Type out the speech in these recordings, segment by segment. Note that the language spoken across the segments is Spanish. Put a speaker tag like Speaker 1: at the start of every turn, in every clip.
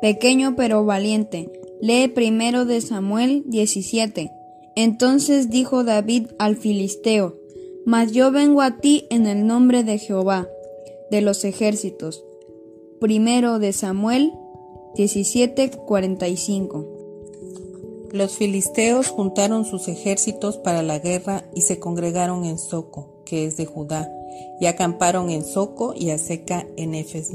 Speaker 1: pequeño pero valiente. Lee primero de Samuel 17. Entonces dijo David al filisteo, Mas yo vengo a ti en el nombre de Jehová, de los ejércitos. Primero de Samuel 17:45.
Speaker 2: Los filisteos juntaron sus ejércitos para la guerra y se congregaron en Soco, que es de Judá, y acamparon en Soco y a Seca en Efes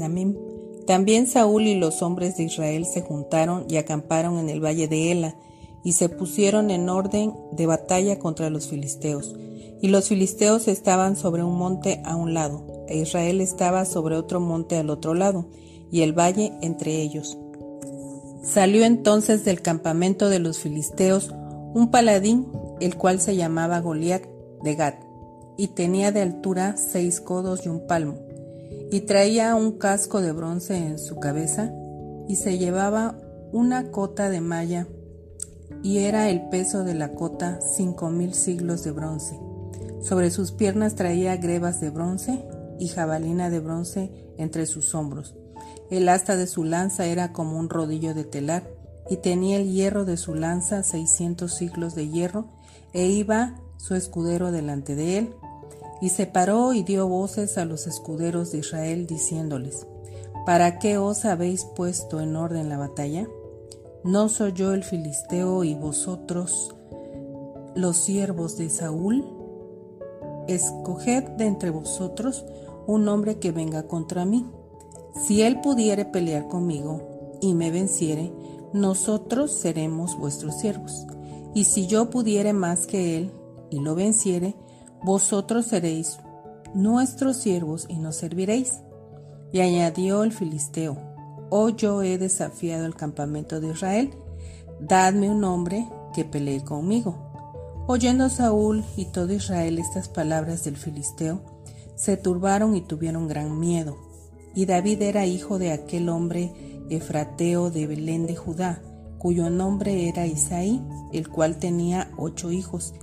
Speaker 2: También Saúl y los hombres de Israel se juntaron y acamparon en el valle de Ela, y se pusieron en orden de batalla contra los filisteos. Y los filisteos estaban sobre un monte a un lado, e Israel estaba sobre otro monte al otro lado, y el valle entre ellos. Salió entonces del campamento de los filisteos un paladín, el cual se llamaba Goliat de Gat, y tenía de altura seis codos y un palmo, y traía un casco de bronce en su cabeza, y se llevaba una cota de malla, y era el peso de la cota cinco mil siglos de bronce. Sobre sus piernas traía grebas de bronce y jabalina de bronce entre sus hombros. El asta de su lanza era como un rodillo de telar, y tenía el hierro de su lanza seiscientos siglos de hierro, e iba su escudero delante de él. Y se paró y dio voces a los escuderos de Israel, diciéndoles, ¿Para qué os habéis puesto en orden la batalla? ¿No soy yo el filisteo y vosotros los siervos de Saúl? Escoged de entre vosotros un hombre que venga contra mí. Si él pudiere pelear conmigo y me venciere, nosotros seremos vuestros siervos. Y si yo pudiere más que él y lo venciere, vosotros seréis nuestros siervos y nos serviréis. Y añadió el filisteo, oh yo he desafiado el campamento de Israel, dadme un hombre que pelee conmigo. Oyendo Saúl y todo Israel estas palabras del filisteo, se turbaron y tuvieron gran miedo. Y David era hijo de aquel hombre efrateo de Belén de Judá, cuyo nombre era Isaí, el cual tenía ocho hijos.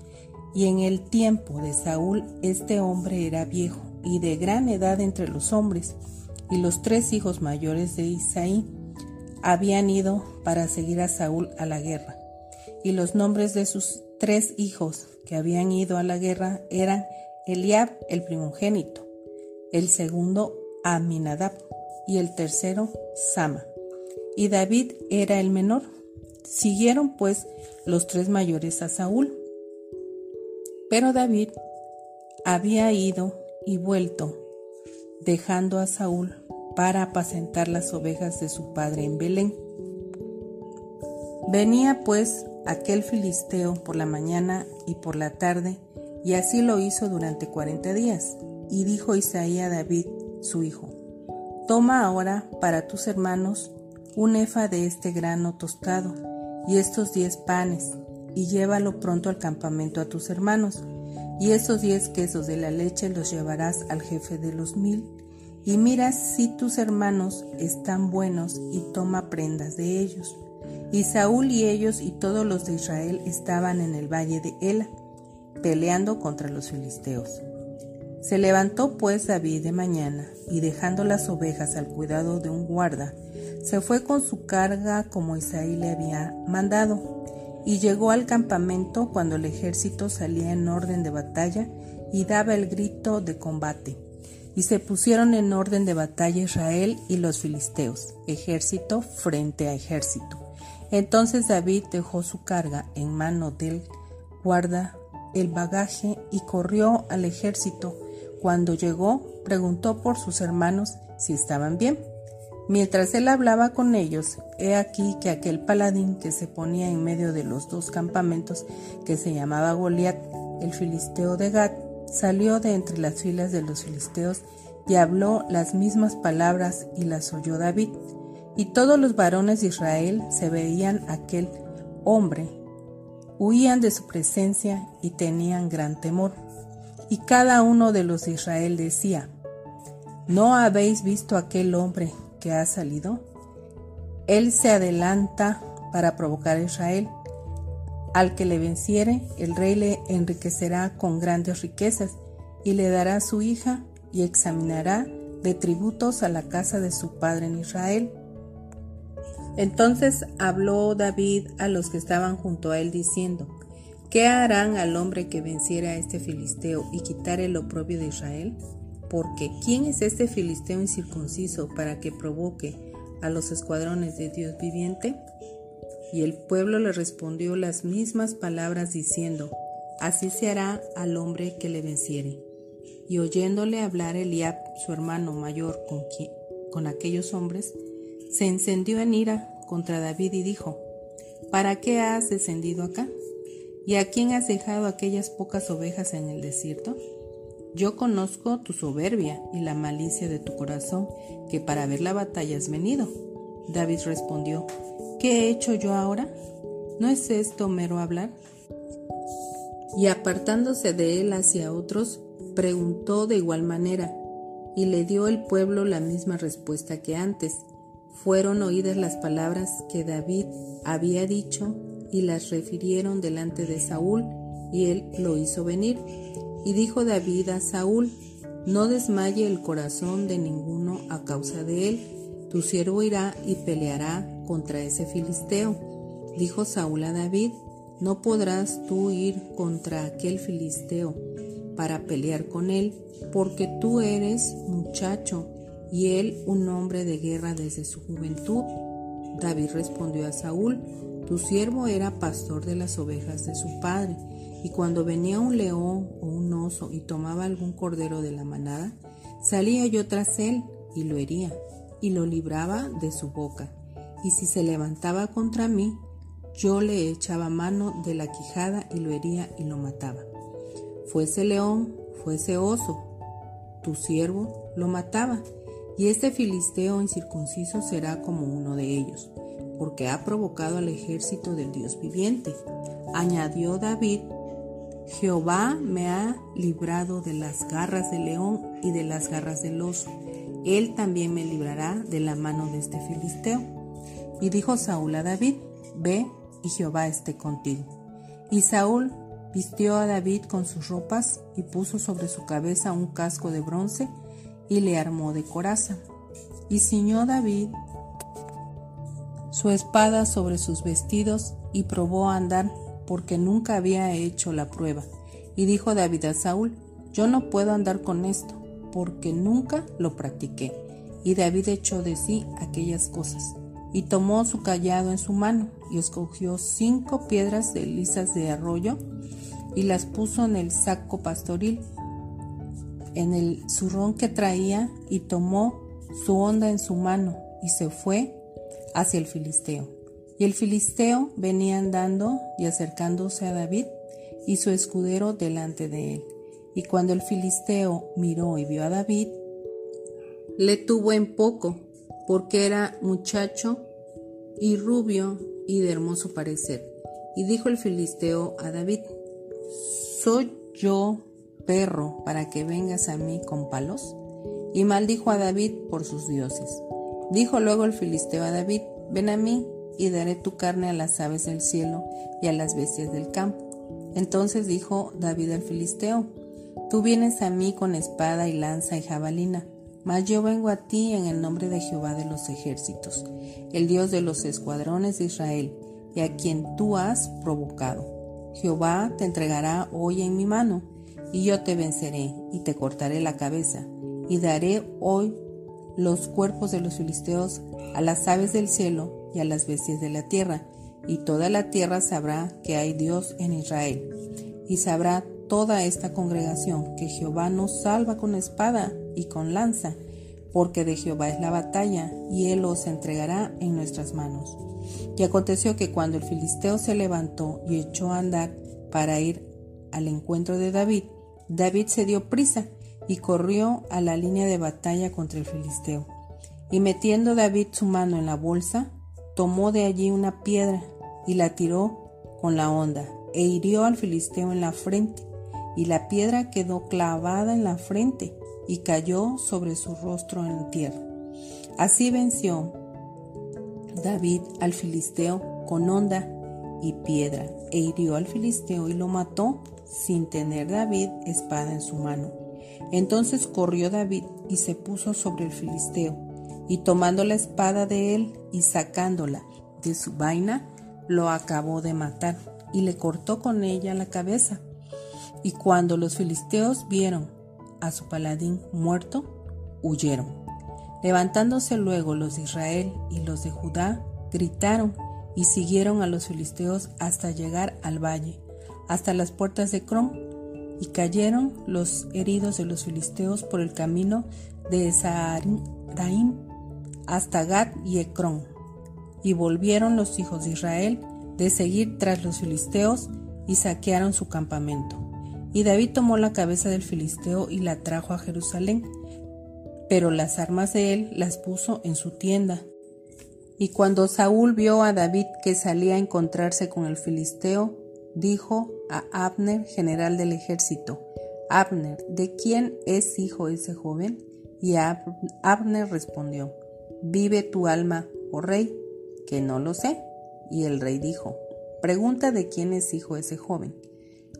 Speaker 2: Y en el tiempo de Saúl este hombre era viejo y de gran edad entre los hombres, y los tres hijos mayores de Isaí habían ido para seguir a Saúl a la guerra. Y los nombres de sus tres hijos que habían ido a la guerra eran Eliab el primogénito, el segundo Aminadab y el tercero Sama. Y David era el menor. Siguieron pues los tres mayores a Saúl. Pero David había ido y vuelto, dejando a Saúl para apacentar las ovejas de su padre en Belén. Venía pues aquel filisteo por la mañana y por la tarde, y así lo hizo durante cuarenta días. Y dijo Isaías a David, su hijo, Toma ahora para tus hermanos un efa de este grano tostado y estos diez panes, y llévalo pronto al campamento a tus hermanos, y esos diez quesos de la leche los llevarás al jefe de los mil, y mira si tus hermanos están buenos y toma prendas de ellos. Y Saúl y ellos y todos los de Israel estaban en el valle de Ela, peleando contra los filisteos. Se levantó pues David de mañana, y dejando las ovejas al cuidado de un guarda, se fue con su carga como Isaí le había mandado, y llegó al campamento cuando el ejército salía en orden de batalla y daba el grito de combate. Y se pusieron en orden de batalla Israel y los filisteos, ejército frente a ejército. Entonces David dejó su carga en mano del guarda el bagaje y corrió al ejército cuando llegó, preguntó por sus hermanos si estaban bien. Mientras él hablaba con ellos, he aquí que aquel paladín que se ponía en medio de los dos campamentos, que se llamaba Goliat, el filisteo de Gad, salió de entre las filas de los filisteos y habló las mismas palabras y las oyó David. Y todos los varones de Israel se veían aquel hombre, huían de su presencia y tenían gran temor. Y cada uno de los de Israel decía, ¿no habéis visto aquel hombre que ha salido? Él se adelanta para provocar a Israel. Al que le venciere, el rey le enriquecerá con grandes riquezas y le dará su hija y examinará de tributos a la casa de su padre en Israel. Entonces habló David a los que estaban junto a él diciendo, ¿qué harán al hombre que venciera a este filisteo y quitare el oprobio de Israel? Porque ¿quién es este filisteo incircunciso para que provoque a los escuadrones de Dios viviente? Y el pueblo le respondió las mismas palabras diciendo, Así se hará al hombre que le venciere. Y oyéndole hablar Eliab, su hermano mayor, con, con aquellos hombres, se encendió en ira contra David y dijo, ¿Para qué has descendido acá? ¿Y a quién has dejado aquellas pocas ovejas en el desierto? Yo conozco tu soberbia y la malicia de tu corazón, que para ver la batalla has venido. David respondió, ¿qué he hecho yo ahora? ¿No es esto mero hablar? Y apartándose de él hacia otros, preguntó de igual manera, y le dio el pueblo la misma respuesta que antes. Fueron oídas las palabras que David había dicho y las refirieron delante de Saúl, y él lo hizo venir. Y dijo David a Saúl, no desmaye el corazón de ninguno a causa de él, tu siervo irá y peleará contra ese filisteo. Dijo Saúl a David, no podrás tú ir contra aquel filisteo para pelear con él, porque tú eres muchacho y él un hombre de guerra desde su juventud. David respondió a Saúl, tu siervo era pastor de las ovejas de su padre, y cuando venía un león o un oso y tomaba algún cordero de la manada, salía yo tras él y lo hería, y lo libraba de su boca. Y si se levantaba contra mí, yo le echaba mano de la quijada y lo hería y lo mataba fuese león, fuese oso, tu siervo lo mataba, y este filisteo incircunciso será como uno de ellos, porque ha provocado al ejército del Dios viviente. Añadió David, Jehová me ha librado de las garras del león y de las garras del oso. Él también me librará de la mano de este filisteo. Y dijo Saúl a David, Ve y Jehová esté contigo. Y Saúl Vistió a David con sus ropas y puso sobre su cabeza un casco de bronce y le armó de coraza. Y ciñó David su espada sobre sus vestidos y probó a andar porque nunca había hecho la prueba. Y dijo David a Saúl, yo no puedo andar con esto porque nunca lo practiqué. Y David echó de sí aquellas cosas y tomó su callado en su mano y escogió cinco piedras de lisas de arroyo y las puso en el saco pastoril, en el zurrón que traía, y tomó su onda en su mano y se fue hacia el filisteo. Y el filisteo venía andando y acercándose a David y su escudero delante de él. Y cuando el filisteo miró y vio a David, le tuvo en poco, porque era muchacho y rubio y de hermoso parecer. Y dijo el filisteo a David, ¿Soy yo perro para que vengas a mí con palos? Y maldijo a David por sus dioses. Dijo luego el filisteo a David, ven a mí y daré tu carne a las aves del cielo y a las bestias del campo. Entonces dijo David al filisteo, tú vienes a mí con espada y lanza y jabalina, mas yo vengo a ti en el nombre de Jehová de los ejércitos, el Dios de los escuadrones de Israel, y a quien tú has provocado. Jehová te entregará hoy en mi mano, y yo te venceré, y te cortaré la cabeza, y daré hoy los cuerpos de los filisteos a las aves del cielo y a las bestias de la tierra, y toda la tierra sabrá que hay Dios en Israel, y sabrá toda esta congregación que Jehová nos salva con espada y con lanza, porque de Jehová es la batalla, y él os entregará en nuestras manos. Y aconteció que cuando el filisteo se levantó y echó a andar para ir al encuentro de David, David se dio prisa y corrió a la línea de batalla contra el filisteo. Y metiendo David su mano en la bolsa, tomó de allí una piedra y la tiró con la honda, e hirió al filisteo en la frente, y la piedra quedó clavada en la frente y cayó sobre su rostro en tierra. Así venció David al filisteo con honda y piedra, e hirió al filisteo y lo mató sin tener David espada en su mano. Entonces corrió David y se puso sobre el filisteo, y tomando la espada de él y sacándola de su vaina, lo acabó de matar y le cortó con ella la cabeza. Y cuando los filisteos vieron a su paladín muerto, huyeron. Levantándose luego los de Israel y los de Judá, gritaron y siguieron a los filisteos hasta llegar al valle, hasta las puertas de Crom, y cayeron los heridos de los filisteos por el camino de Saharaim hasta Gad y Ecrón. Y volvieron los hijos de Israel de seguir tras los filisteos y saquearon su campamento. Y David tomó la cabeza del filisteo y la trajo a Jerusalén, pero las armas de él las puso en su tienda. Y cuando Saúl vio a David que salía a encontrarse con el filisteo, dijo a Abner, general del ejército, Abner, ¿de quién es hijo ese joven? Y Abner respondió, Vive tu alma, oh rey, que no lo sé. Y el rey dijo, Pregunta de quién es hijo ese joven.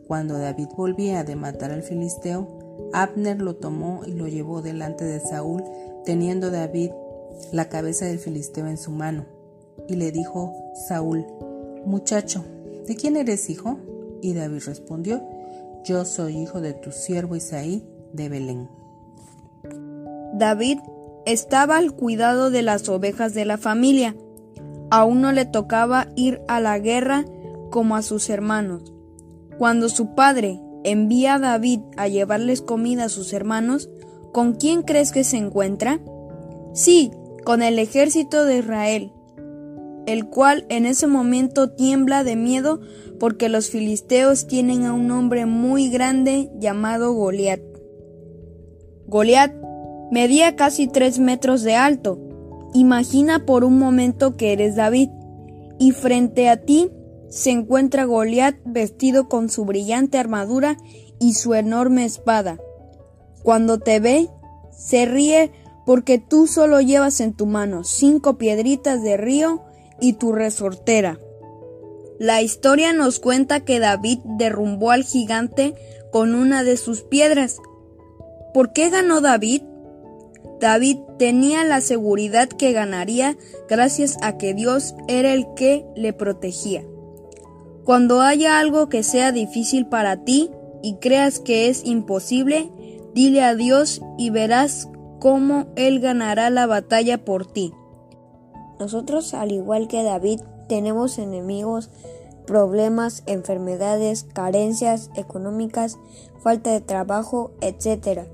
Speaker 2: Cuando David volvía de matar al filisteo, Abner lo tomó y lo llevó delante de Saúl, teniendo David la cabeza del filisteo en su mano. Y le dijo Saúl, Muchacho, ¿de quién eres hijo? Y David respondió, Yo soy hijo de tu siervo Isaí de Belén.
Speaker 1: David estaba al cuidado de las ovejas de la familia. Aún no le tocaba ir a la guerra como a sus hermanos. Cuando su padre envía a David a llevarles comida a sus hermanos, ¿con quién crees que se encuentra? Sí, con el ejército de Israel, el cual en ese momento tiembla de miedo porque los filisteos tienen a un hombre muy grande llamado Goliat. Goliat medía casi tres metros de alto. Imagina por un momento que eres David y frente a ti se encuentra Goliat vestido con su brillante armadura y su enorme espada. Cuando te ve, se ríe porque tú solo llevas en tu mano cinco piedritas de río y tu resortera. La historia nos cuenta que David derrumbó al gigante con una de sus piedras. ¿Por qué ganó David? David tenía la seguridad que ganaría gracias a que Dios era el que le protegía. Cuando haya algo que sea difícil para ti y creas que es imposible, dile a Dios y verás cómo Él ganará la batalla por ti.
Speaker 3: Nosotros, al igual que David, tenemos enemigos, problemas, enfermedades, carencias económicas, falta de trabajo, etc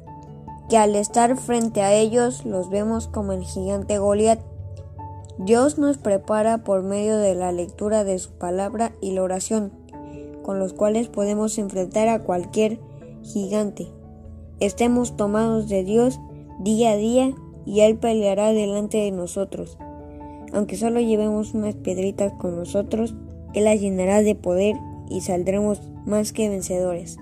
Speaker 3: que al estar frente a ellos los vemos como el gigante Goliat. Dios nos prepara por medio de la lectura de su palabra y la oración, con los cuales podemos enfrentar a cualquier gigante. Estemos tomados de Dios día a día y Él peleará delante de nosotros. Aunque solo llevemos unas piedritas con nosotros, Él las llenará de poder y saldremos más que vencedores.